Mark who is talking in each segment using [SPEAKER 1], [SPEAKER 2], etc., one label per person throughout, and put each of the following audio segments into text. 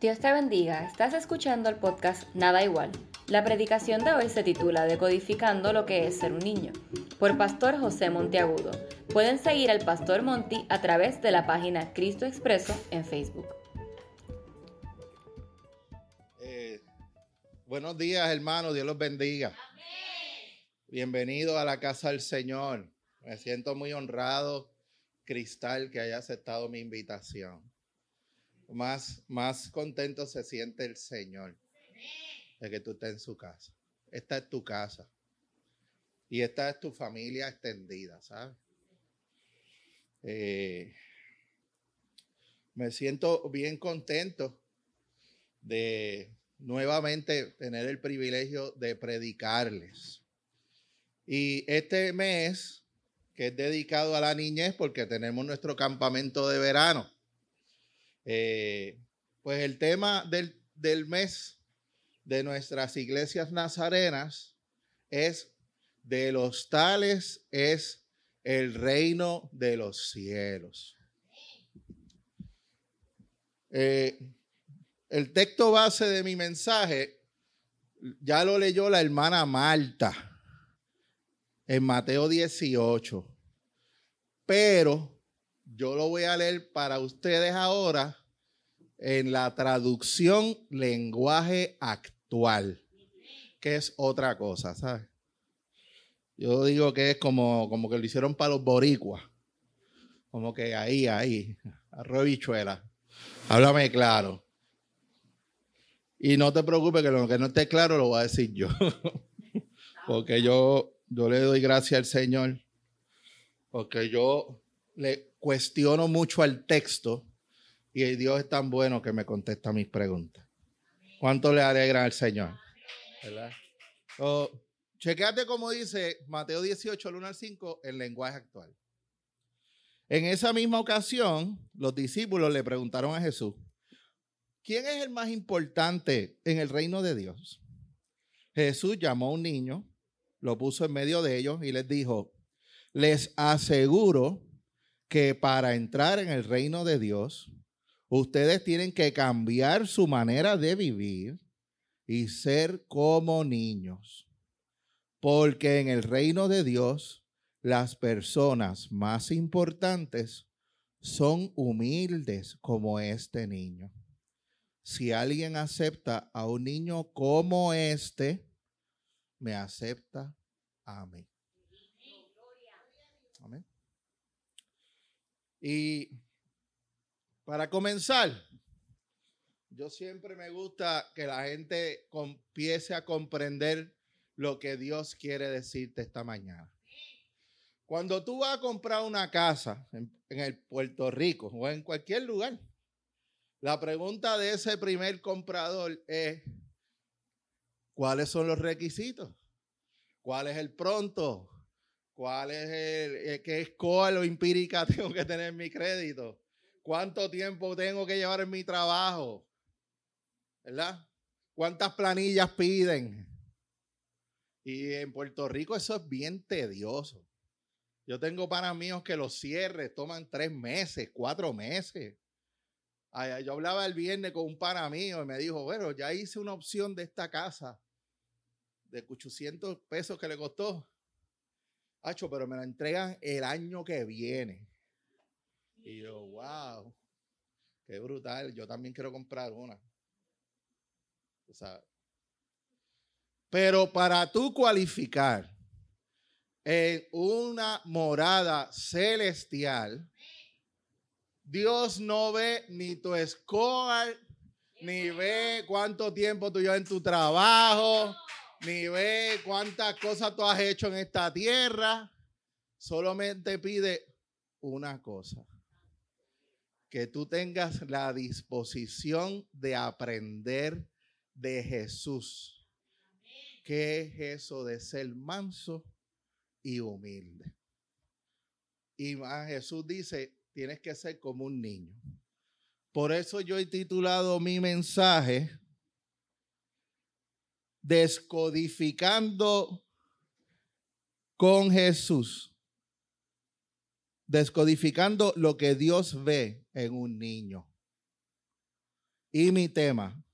[SPEAKER 1] Dios te bendiga, estás escuchando el podcast Nada Igual. La predicación de hoy se titula Decodificando lo que es ser un niño, por Pastor José Monteagudo. Pueden seguir al Pastor Monti a través de la página Cristo Expreso en Facebook.
[SPEAKER 2] Eh, buenos días, hermanos, Dios los bendiga. Bienvenido a la casa del Señor. Me siento muy honrado, Cristal, que haya aceptado mi invitación. Más, más contento se siente el Señor de que tú estés en su casa. Esta es tu casa. Y esta es tu familia extendida, ¿sabes? Eh, me siento bien contento de nuevamente tener el privilegio de predicarles. Y este mes, que es dedicado a la niñez, porque tenemos nuestro campamento de verano, eh, pues el tema del, del mes de nuestras iglesias nazarenas es de los tales es el reino de los cielos. Eh, el texto base de mi mensaje ya lo leyó la hermana Marta en Mateo 18. Pero yo lo voy a leer para ustedes ahora en la traducción lenguaje actual, que es otra cosa, ¿sabes? Yo digo que es como, como que lo hicieron para los boricuas. Como que ahí, ahí, arroz bichuela. Háblame claro. Y no te preocupes que lo que no esté claro lo voy a decir yo. Porque yo yo le doy gracias al Señor porque yo le cuestiono mucho al texto y Dios es tan bueno que me contesta mis preguntas. ¿Cuánto le alegra al Señor? ¿Verdad? chequeate como dice Mateo 18, 1 al 5, el lenguaje actual. En esa misma ocasión, los discípulos le preguntaron a Jesús, ¿quién es el más importante en el reino de Dios? Jesús llamó a un niño lo puso en medio de ellos y les dijo, les aseguro que para entrar en el reino de Dios, ustedes tienen que cambiar su manera de vivir y ser como niños. Porque en el reino de Dios, las personas más importantes son humildes como este niño. Si alguien acepta a un niño como este, me acepta a mí. Amén. Y para comenzar, yo siempre me gusta que la gente empiece a comprender lo que Dios quiere decirte esta mañana. Cuando tú vas a comprar una casa en, el Puerto Rico o en cualquier lugar, la pregunta de ese primer comprador es, ¿Cuáles son los requisitos? ¿Cuál es el pronto? ¿Cuál es el, eh, qué escuela o empírica tengo que tener en mi crédito? ¿Cuánto tiempo tengo que llevar en mi trabajo? ¿Verdad? ¿Cuántas planillas piden? Y en Puerto Rico eso es bien tedioso. Yo tengo para míos que los cierres toman tres meses, cuatro meses. Yo hablaba el viernes con un pana mío y me dijo, bueno, ya hice una opción de esta casa de 800 pesos que le costó. Hacho, pero me la entregan el año que viene. Y yo, wow, qué brutal. Yo también quiero comprar una. O sea, pero para tú cualificar en una morada celestial, Dios no ve ni tu score, ni ve cuánto tiempo tú llevas en tu trabajo, ni ve cuántas cosas tú has hecho en esta tierra. Solamente pide una cosa. Que tú tengas la disposición de aprender de Jesús. ¿Qué es eso de ser manso y humilde? Y más Jesús dice, tienes que ser como un niño. Por eso yo he titulado mi mensaje descodificando con Jesús, descodificando lo que Dios ve en un niño. y mi tema,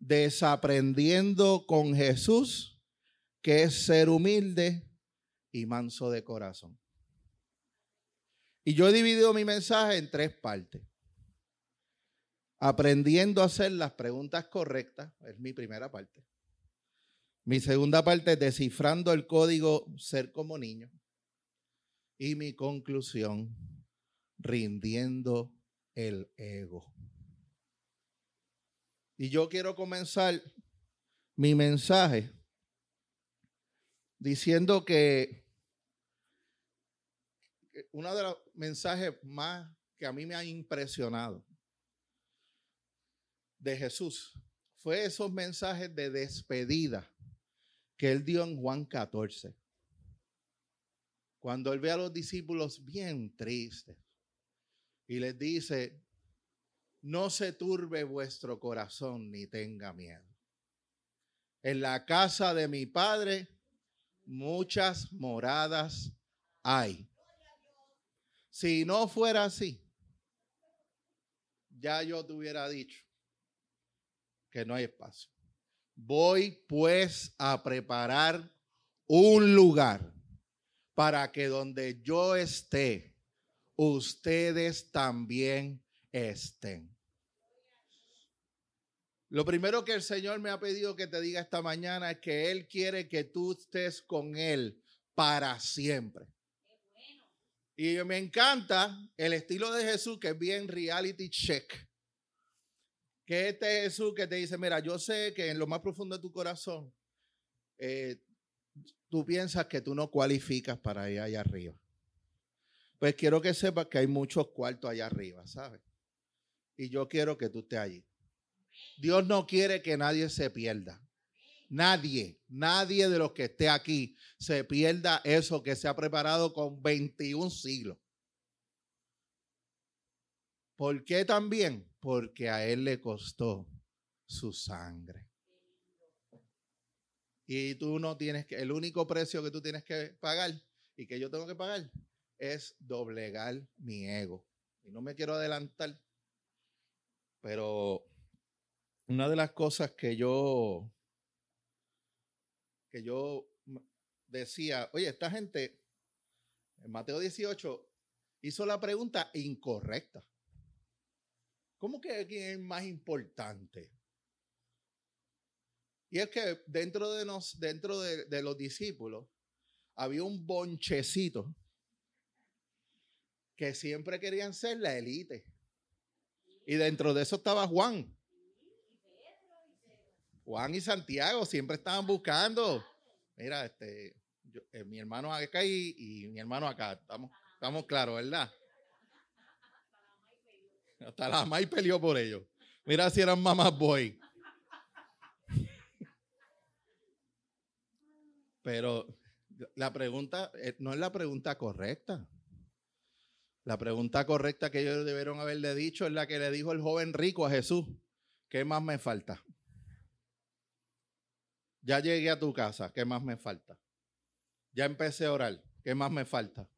[SPEAKER 2] desaprendiendo con Jesús, que es ser humilde y manso de corazón. Y yo he dividido mi mensaje en tres partes. Aprendiendo a hacer las preguntas correctas, es mi primera parte. Mi segunda parte es descifrando el código ser como niño. Y mi conclusión, rindiendo el ego. Y yo quiero comenzar mi mensaje diciendo que uno de los mensajes más que a mí me ha impresionado de Jesús fue esos mensajes de despedida que él dio en Juan 14. Cuando él ve a los discípulos bien tristes y les dice, no se turbe vuestro corazón ni tenga miedo. En la casa de mi padre muchas moradas hay. Si no fuera así, ya yo te hubiera dicho que no hay espacio. Voy pues a preparar un lugar para que donde yo esté, ustedes también estén. Lo primero que el Señor me ha pedido que te diga esta mañana es que Él quiere que tú estés con Él para siempre. Y me encanta el estilo de Jesús que es bien reality check. Que este Jesús que te dice, mira, yo sé que en lo más profundo de tu corazón, eh, tú piensas que tú no cualificas para ir allá arriba. Pues quiero que sepas que hay muchos cuartos allá arriba, ¿sabes? Y yo quiero que tú estés allí. Dios no quiere que nadie se pierda. Nadie, nadie de los que esté aquí se pierda eso que se ha preparado con 21 siglos. ¿Por qué también? Porque a Él le costó su sangre. Y tú no tienes que, el único precio que tú tienes que pagar y que yo tengo que pagar es doblegar mi ego. Y no me quiero adelantar, pero una de las cosas que yo, que yo decía, oye, esta gente en Mateo 18 hizo la pregunta incorrecta. ¿Cómo que quién es más importante? Y es que dentro de, nos, dentro de, los discípulos había un bonchecito que siempre querían ser la élite. Y dentro de eso estaba Juan. Juan y Santiago siempre estaban buscando. Mira, este, eh, mi hermano acá y, mi hermano acá. Estamos, estamos claros, ¿verdad? Hasta la mamá peleó por ellos. Mira si eran mamás boy. Pero la pregunta eh, no es la pregunta correcta. La pregunta correcta que ellos debieron haberle dicho es la que le dijo el joven rico a Jesús. ¿Qué más me falta? Ya llegué a tu casa, ¿qué más me falta? Ya empecé a orar, ¿qué más me falta?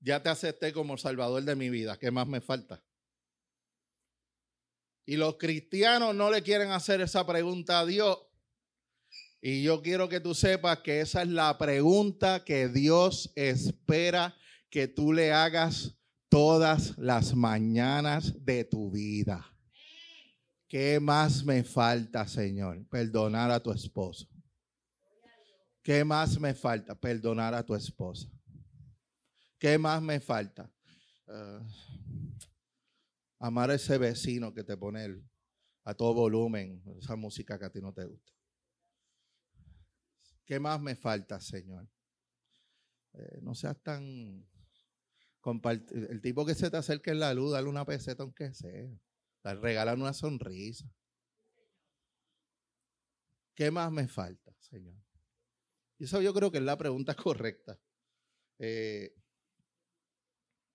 [SPEAKER 2] Ya te acepté como salvador de mi vida, ¿qué más me falta? Y los cristianos no le quieren hacer esa pregunta a Dios. Y yo quiero que tú sepas que esa es la pregunta que Dios espera que tú le hagas todas las mañanas de tu vida. ¿Qué más me falta, Señor? Perdonar a tu esposo. ¿Qué más me falta? Perdonar a tu esposa. ¿Qué más me falta? Uh, amar a ese vecino que te pone a todo volumen esa música que a ti no te gusta. ¿Qué más me falta, Señor? Eh, no seas tan... El tipo que se te acerque en la luz, dale una peseta aunque sea regalan una sonrisa. ¿Qué más me falta, Señor? Y eso yo creo que es la pregunta correcta. Eh,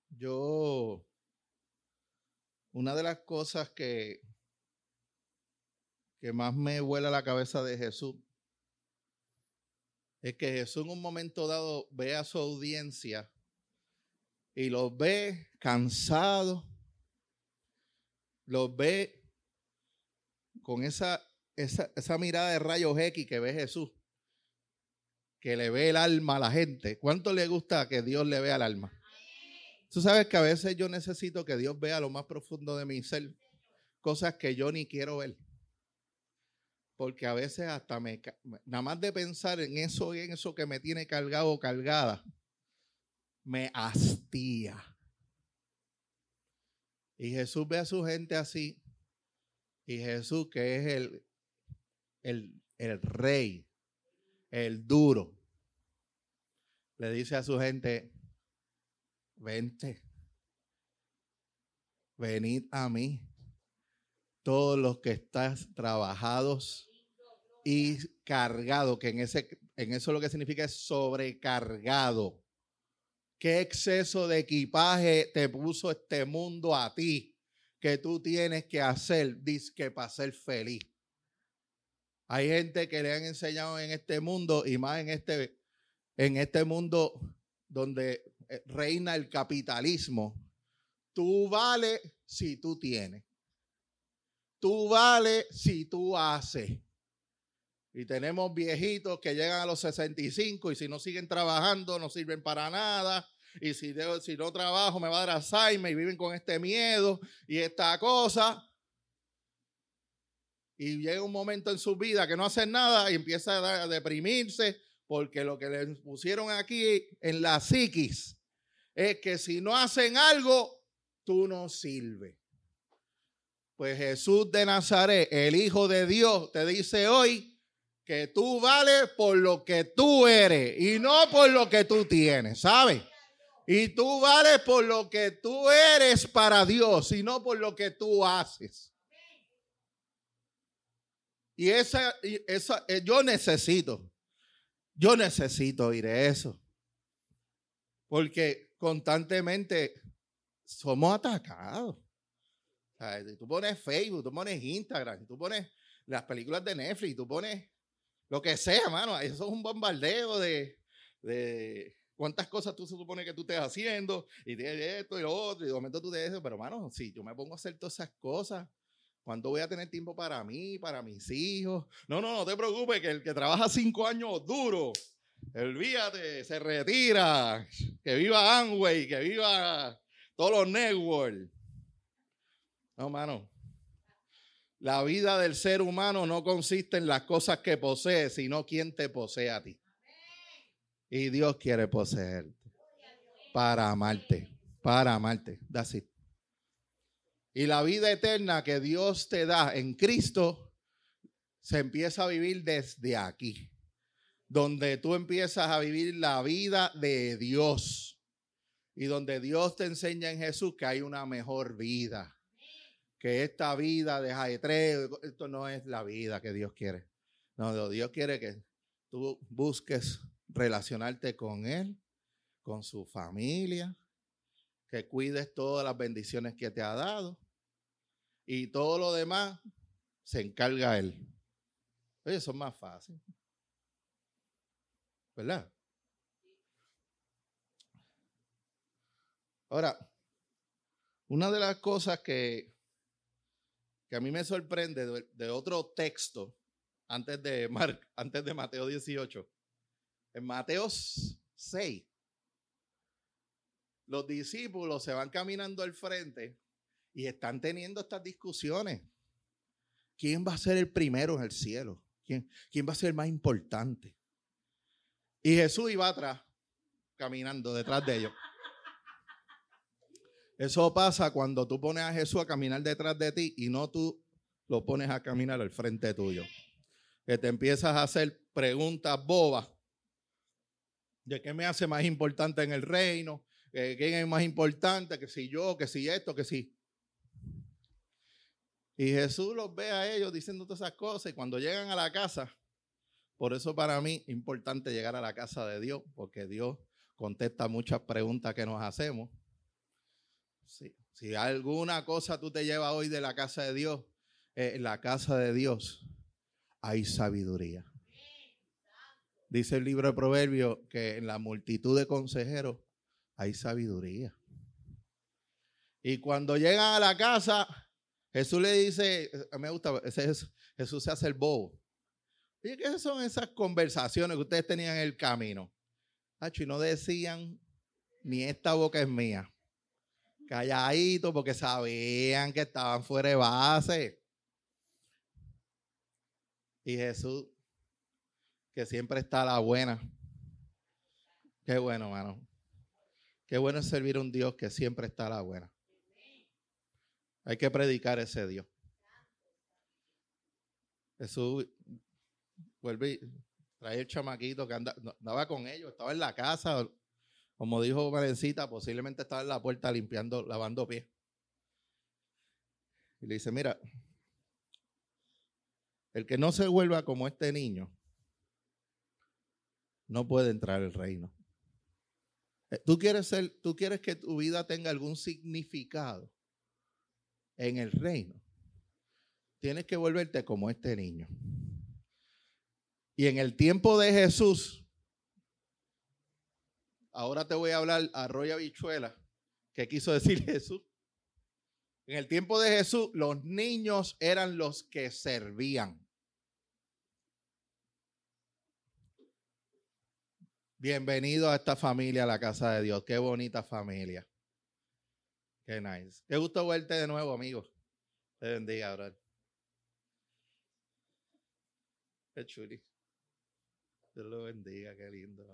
[SPEAKER 2] yo, una de las cosas que, que más me vuela la cabeza de Jesús es que Jesús en un momento dado ve a su audiencia y los ve cansados los ve con esa, esa, esa mirada de rayos X que ve Jesús, que le ve el alma a la gente. ¿Cuánto le gusta que Dios le vea el alma? Tú sabes que a veces yo necesito que Dios vea lo más profundo de mi ser, cosas que yo ni quiero ver. Porque a veces hasta me, nada más de pensar en eso y en eso que me tiene cargado o cargada, me hastía. Y Jesús ve a su gente así. Y Jesús, que es el, el, el rey, el duro, le dice a su gente, vente, venid a mí, todos los que estás trabajados y cargados, que en, ese, en eso lo que significa es sobrecargado. ¿Qué exceso de equipaje te puso este mundo a ti que tú tienes que hacer que para ser feliz? Hay gente que le han enseñado en este mundo y más en este, en este mundo donde eh, reina el capitalismo. Tú vales si tú tienes. Tú vales si tú haces. Y tenemos viejitos que llegan a los 65 y si no siguen trabajando no sirven para nada. Y si, si no trabajo me va a dar Alzheimer y viven con este miedo y esta cosa. Y llega un momento en su vida que no hacen nada y empieza a deprimirse porque lo que le pusieron aquí en la psiquis es que si no hacen algo, tú no sirves. Pues Jesús de Nazaret, el Hijo de Dios, te dice hoy, que tú vales por lo que tú eres y no por lo que tú tienes, ¿sabes? Y tú vales por lo que tú eres para Dios y no por lo que tú haces. Y esa, esa eh, yo necesito, yo necesito oír eso. Porque constantemente somos atacados. Tú pones Facebook, tú pones Instagram, tú pones las películas de Netflix, tú pones lo que sea, mano. Eso es un bombardeo de, de cuántas cosas tú se supone que tú estés haciendo y de esto y lo otro y de momento tú de eso. Pero, mano, si yo me pongo a hacer todas esas cosas, ¿cuándo voy a tener tiempo para mí, para mis hijos? No, no, no te preocupes, que el que trabaja cinco años duro, olvídate, se retira, que viva Amway, que viva todos los networks. No, mano. La vida del ser humano no consiste en las cosas que posee, sino quien te posee a ti. Y Dios quiere poseerte para amarte, para amarte. That's Y la vida eterna que Dios te da en Cristo se empieza a vivir desde aquí, donde tú empiezas a vivir la vida de Dios y donde Dios te enseña en Jesús que hay una mejor vida que esta vida de ajetreo, esto no es la vida que Dios quiere. No, Dios quiere que tú busques relacionarte con Él, con su familia, que cuides todas las bendiciones que te ha dado y todo lo demás se encarga Él. Oye, eso es más fácil. ¿Verdad? Ahora, una de las cosas que que a mí me sorprende de, otro texto antes de, antes de Mateo 18. En Mateo 6, los discípulos se van caminando al frente y están teniendo estas discusiones. ¿Quién va a ser el primero en el cielo? ¿Quién, quién va a ser el más importante? Y Jesús iba atrás, caminando detrás de ellos. Eso pasa cuando tú pones a Jesús a caminar detrás de ti y no tú lo pones a caminar al frente tuyo. Que te empiezas a hacer preguntas bobas. ¿De qué me hace más importante en el reino? ¿Quién es más importante? Que si yo, que si esto, que si. Y Jesús los ve a ellos diciendo todas esas cosas y cuando llegan a la casa, por eso para mí es importante llegar a la casa de Dios, porque Dios contesta muchas preguntas que nos hacemos. Si alguna cosa tú te llevas hoy de la casa de Dios, eh, en la casa de Dios hay sabiduría. Dice el libro de Proverbios que en la multitud de consejeros hay sabiduría. Y cuando llegan a la casa, Jesús le dice, mí me gusta, Jesús se hace el bobo. ¿Y qué son esas conversaciones que ustedes tenían en el camino? y no decían, ni esta boca es mía. Calladito porque sabían que estaban fuera de base. Y Jesús, que siempre está a la buena. Qué bueno, mano. Qué bueno es servir a un Dios que siempre está a la buena. Hay que predicar ese Dios. Jesús vuelve trae el chamaquito que andaba con ellos, estaba en la casa, como dijo Marencita, posiblemente estaba en la puerta limpiando, lavando pies. Y le dice, mira, el que no se vuelva como este niño, no puede entrar al reino. Eh, ¿Tú quieres, ser, ¿Tú quieres que tu vida tenga algún significado en el reino? Tienes que volverte como este niño. Y en el tiempo de Jesús, ahora te voy a hablar a Roya Bichuela, que quiso decir Jesús. En el tiempo de Jesús, los niños eran los que servían. Bienvenido a esta familia, a la casa de Dios. Qué bonita familia. Qué nice. Qué gusto verte de nuevo, amigo. Te bendiga, bro. Qué chuli. Dios lo bendiga, qué lindo.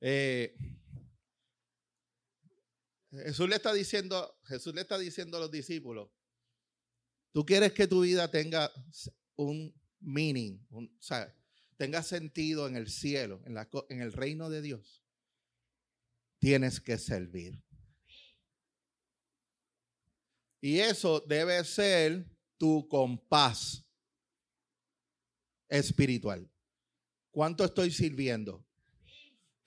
[SPEAKER 2] Eh, Jesús le está diciendo, Jesús le está diciendo a los discípulos, tú quieres que tu vida tenga un meaning, un, sea, tenga sentido en el cielo, en, la, en el reino de Dios, tienes que servir. Y eso debe ser tu compás espiritual. ¿Cuánto estoy sirviendo?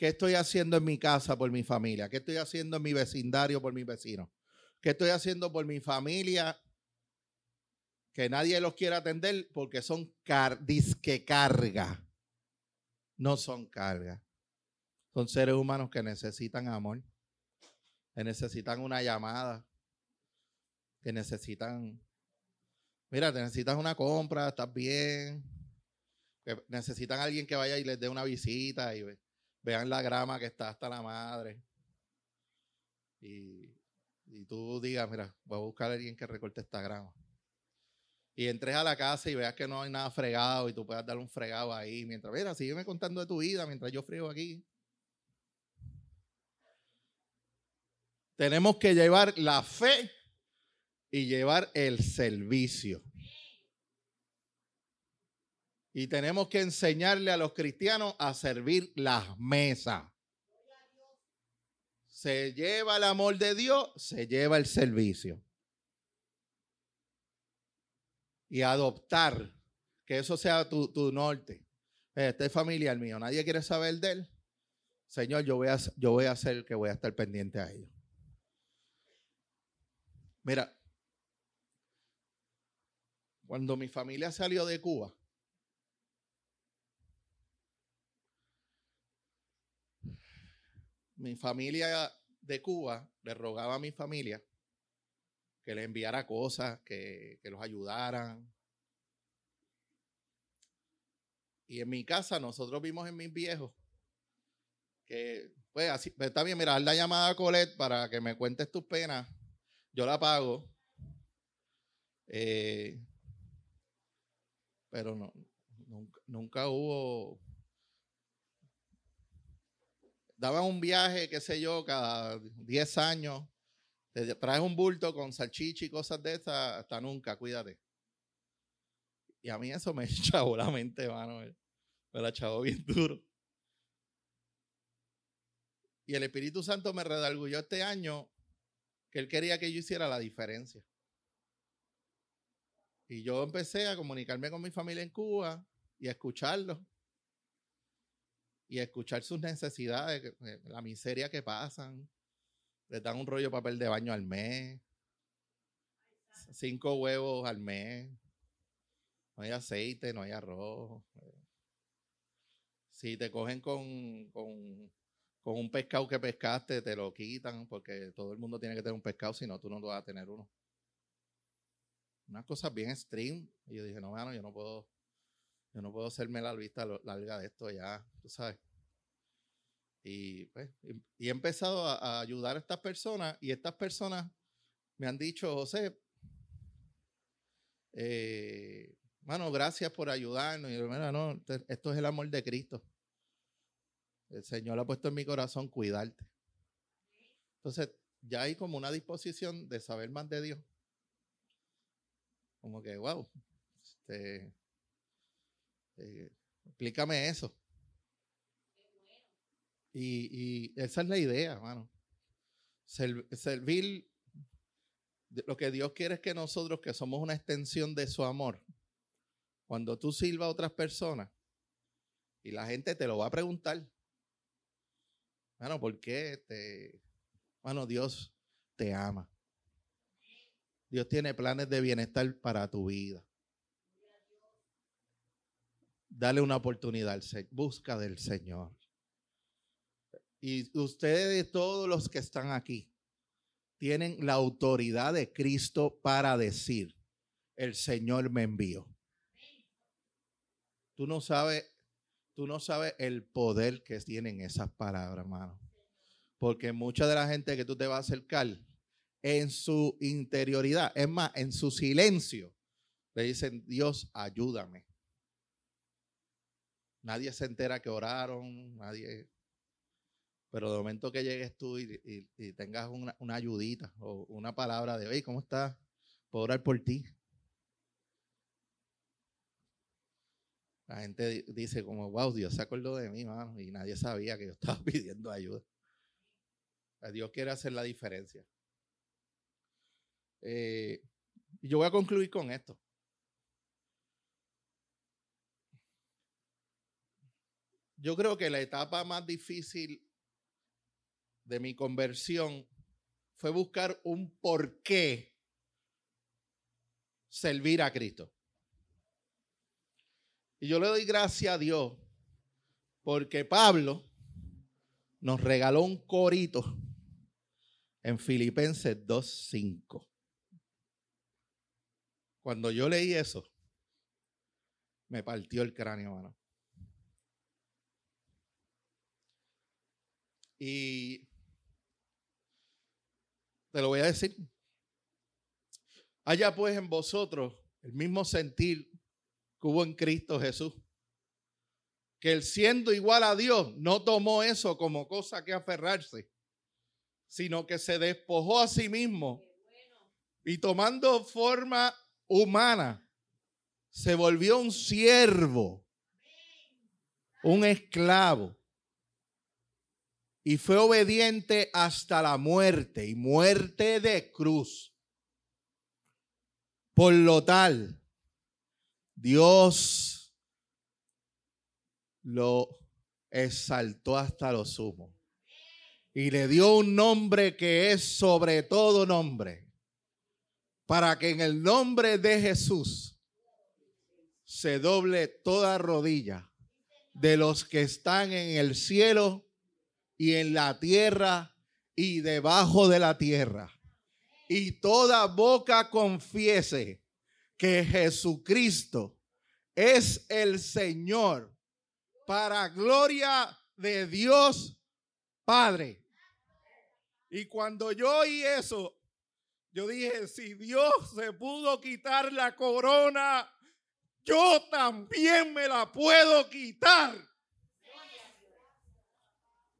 [SPEAKER 2] ¿Qué estoy haciendo en mi casa por mi familia? ¿Qué estoy haciendo en mi vecindario por mis vecinos? ¿Qué estoy haciendo por mi familia que nadie los quiere atender porque son car disque carga. No son carga. Son seres humanos que necesitan amor, que necesitan una llamada, que necesitan, mira, te necesitas una compra, estás bien, que necesitan a alguien que vaya y les dé una visita y vean la grama que está hasta la madre. Y, y tú digas, mira, voy a buscar a alguien que recorte esta grama y entres a la casa y veas que no hay nada fregado y tú puedas dar un fregado ahí mientras, mira, sígueme contando de tu vida mientras yo friego aquí. Tenemos que llevar la fe y llevar el servicio. Y tenemos que enseñarle a los cristianos a servir las mesas. Se lleva el amor de Dios, se lleva el servicio y adoptar, que eso sea tu, norte. Este es familiar mío, nadie quiere saber de él. Señor, yo voy a, yo voy a hacer que voy a estar pendiente a ellos. Mira, cuando mi familia salió de Cuba, mi familia de Cuba le rogaba a mi familia que le enviara cosas, que, los ayudaran. Y en mi casa nosotros vimos en mis viejos que, pues así, pues, está bien, mira, haz la llamada a Colette para que me cuentes tus penas. Yo la pago. Eh, pero no, nunca, nunca hubo daban un viaje, qué sé yo, cada 10 años te traes un bulto con salchicha y cosas de esas, hasta nunca, cuídate. Y a mí eso me echó la mente, mano. Me la echó bien duro. Y el Espíritu Santo me redargulló este año que él quería que yo hiciera la diferencia. Y yo empecé a comunicarme con mi familia en Cuba y a escucharlos. Y escuchar sus necesidades, la miseria que pasan, le dan un rollo de papel de baño al mes. Cinco huevos al mes. No hay aceite, no hay arroz. Si te cogen con, con, con un pescado que pescaste, te lo quitan porque todo el mundo tiene que tener un pescado, si no, tú no vas a tener uno. unas cosas bien extreme. Y yo dije, no, bueno, yo no puedo, yo no puedo hacerme la vista larga de esto ya, tú sabes. Y, pues, y, he empezado a, ayudar a estas personas y estas personas me han dicho, José, eh, gracias por ayudarnos. Y yo, no, esto es el amor de Cristo. El Señor ha puesto en mi corazón cuidarte. Entonces, ya hay como una disposición de saber más de Dios. Como que, wow, eh, explícame eso. Y, esa es la idea, hermano. servir, lo que Dios quiere es que nosotros, que somos una extensión de su amor, cuando tú sirvas a otras personas, y la gente te lo va a preguntar, bueno, ¿por qué? Te, bueno, Dios te ama. Dios tiene planes de bienestar para tu vida. Dale una oportunidad, busca del Señor. Y ustedes, todos los que están aquí, tienen la autoridad de Cristo para decir, el Señor me envió. Tú no sabes, tú no sabes el poder que tienen esas palabras, hermano. Porque mucha de la gente que tú te vas a acercar en su interioridad, es más, en su silencio, le dicen, Dios, ayúdame. Nadie se entera que oraron, nadie pero de momento que llegues tú y, tengas una, ayudita o una palabra de, oye, ¿cómo estás? Puedo orar por ti. La gente dice como, wow, Dios se acordó de mí, mano, y nadie sabía que yo estaba pidiendo ayuda. Dios quiere hacer la diferencia. Eh, yo voy a concluir con esto. Yo creo que la etapa más difícil de mi conversión fue buscar un por qué servir a Cristo. Y yo le doy gracias a Dios porque Pablo nos regaló un corito en Filipenses 2.5. Cuando yo leí eso, me partió el cráneo, mano. Y te lo voy a decir. Haya pues en vosotros el mismo sentir que hubo en Cristo Jesús. Que él siendo igual a Dios no tomó eso como cosa que aferrarse, sino que se despojó a sí mismo y tomando forma humana, se volvió un siervo, un esclavo y fue obediente hasta la muerte y muerte de cruz. Por lo tal, Dios lo exaltó hasta lo sumo y le dio un nombre que es sobre todo nombre, para que en el nombre de Jesús se doble toda rodilla de los que están en el cielo y en la tierra y debajo de la tierra. Y toda boca confiese que Jesucristo es el Señor para gloria de Dios Padre. Y cuando yo oí eso, yo dije, si Dios se pudo quitar la corona, yo también me la puedo quitar.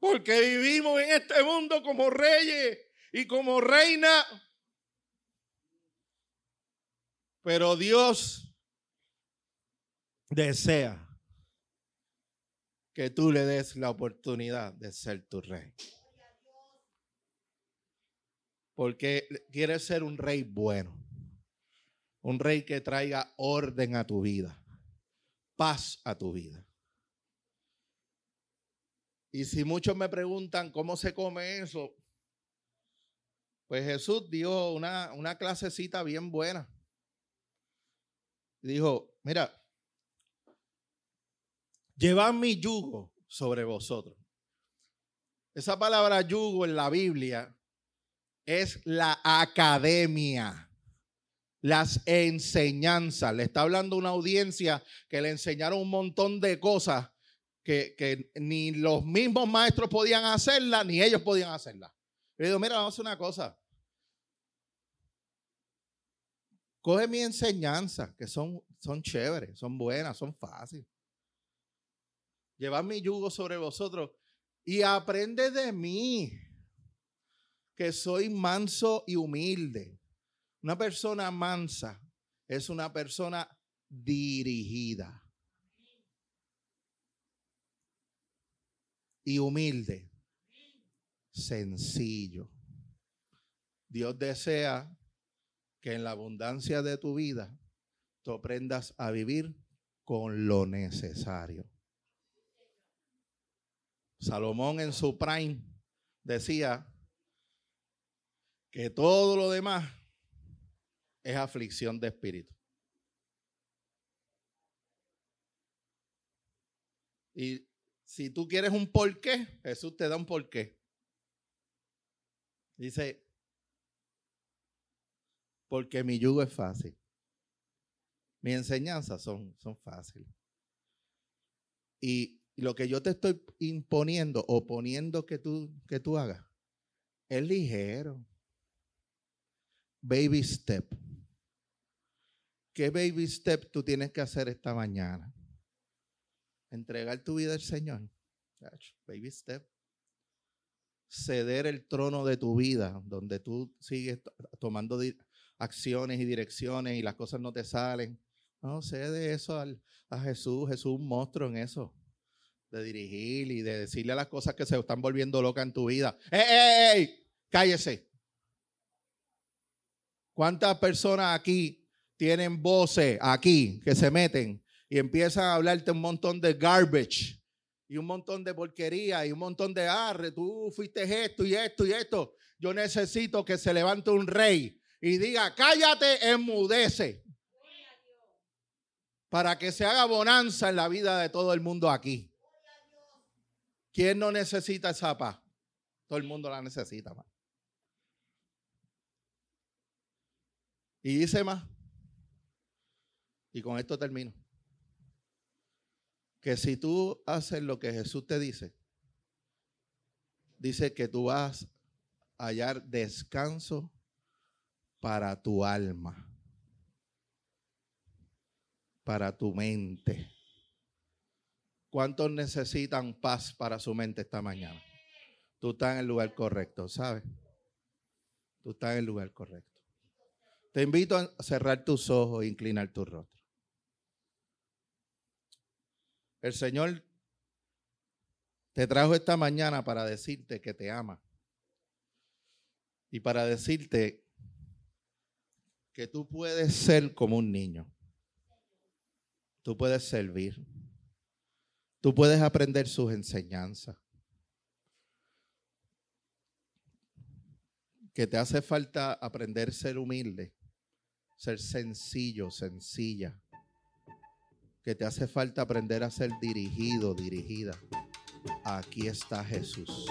[SPEAKER 2] Porque vivimos en este mundo como reyes y como reina. Pero Dios desea que tú le des la oportunidad de ser tu rey. Porque quieres ser un rey bueno. Un rey que traiga orden a tu vida. Paz a tu vida. Y si muchos me preguntan cómo se come eso, pues Jesús dio una, una clasecita bien buena. Dijo, mira, llevad mi yugo sobre vosotros. Esa palabra yugo en la Biblia es la academia las enseñanzas. Le está hablando una audiencia que le enseñaron un montón de cosas que, que ni los mismos maestros podían hacerla, ni ellos podían hacerla. Le digo, mira, vamos a hacer una cosa. Coge mi enseñanza, que son, son chéveres, son buenas, son fáciles. Llevad mi yugo sobre vosotros y aprende de mí, que soy manso y humilde. Una persona mansa es una persona dirigida y humilde sencillo. Dios desea que en la abundancia de tu vida tú aprendas a vivir con lo necesario. Salomón en su prime decía que todo lo demás es aflicción de espíritu. Y si tú quieres un porqué, Jesús te da un porqué. Dice, porque mi yugo es fácil. Mis enseñanzas son, son fáciles. Y lo que yo te estoy imponiendo o poniendo que tú, que tú hagas es ligero. Baby step. ¿Qué baby step tú tienes que hacer esta mañana? Entregar tu vida al Señor. Baby step ceder el trono de tu vida, donde tú sigues tomando acciones y direcciones y las cosas no te salen. No, cede eso a Jesús. Jesús es un monstruo en eso. De dirigir y de decirle a las cosas que se están volviendo locas en tu vida. ¡Ey, ey, ey! Cállese. ¿Cuántas personas aquí tienen voces aquí que se meten y empiezan a hablarte un montón de garbage? y un montón de porquería y un montón de arre, tú fuiste esto y esto y esto. Yo necesito que se levante un rey y diga, cállate, enmudece. Para que se haga bonanza en la vida de todo el mundo aquí. ¿Quién no necesita esa paz? Todo el mundo la necesita. más. Y dice más. Y con esto termino que si tú haces lo que Jesús te dice, dice que tú vas a hallar descanso para tu alma, para tu mente. ¿Cuántos necesitan paz para su mente esta mañana? Tú estás en el lugar correcto, ¿sabes? Tú estás en el lugar correcto. Te invito a cerrar tus ojos e inclinar tu rostro. El Señor te trajo esta mañana para decirte que te ama y para decirte que tú puedes ser como un niño. Tú puedes servir. Tú puedes aprender sus enseñanzas. Que te hace falta aprender a ser humilde, ser sencillo, sencilla que te hace falta aprender a ser dirigido, dirigida. Aquí está Jesús.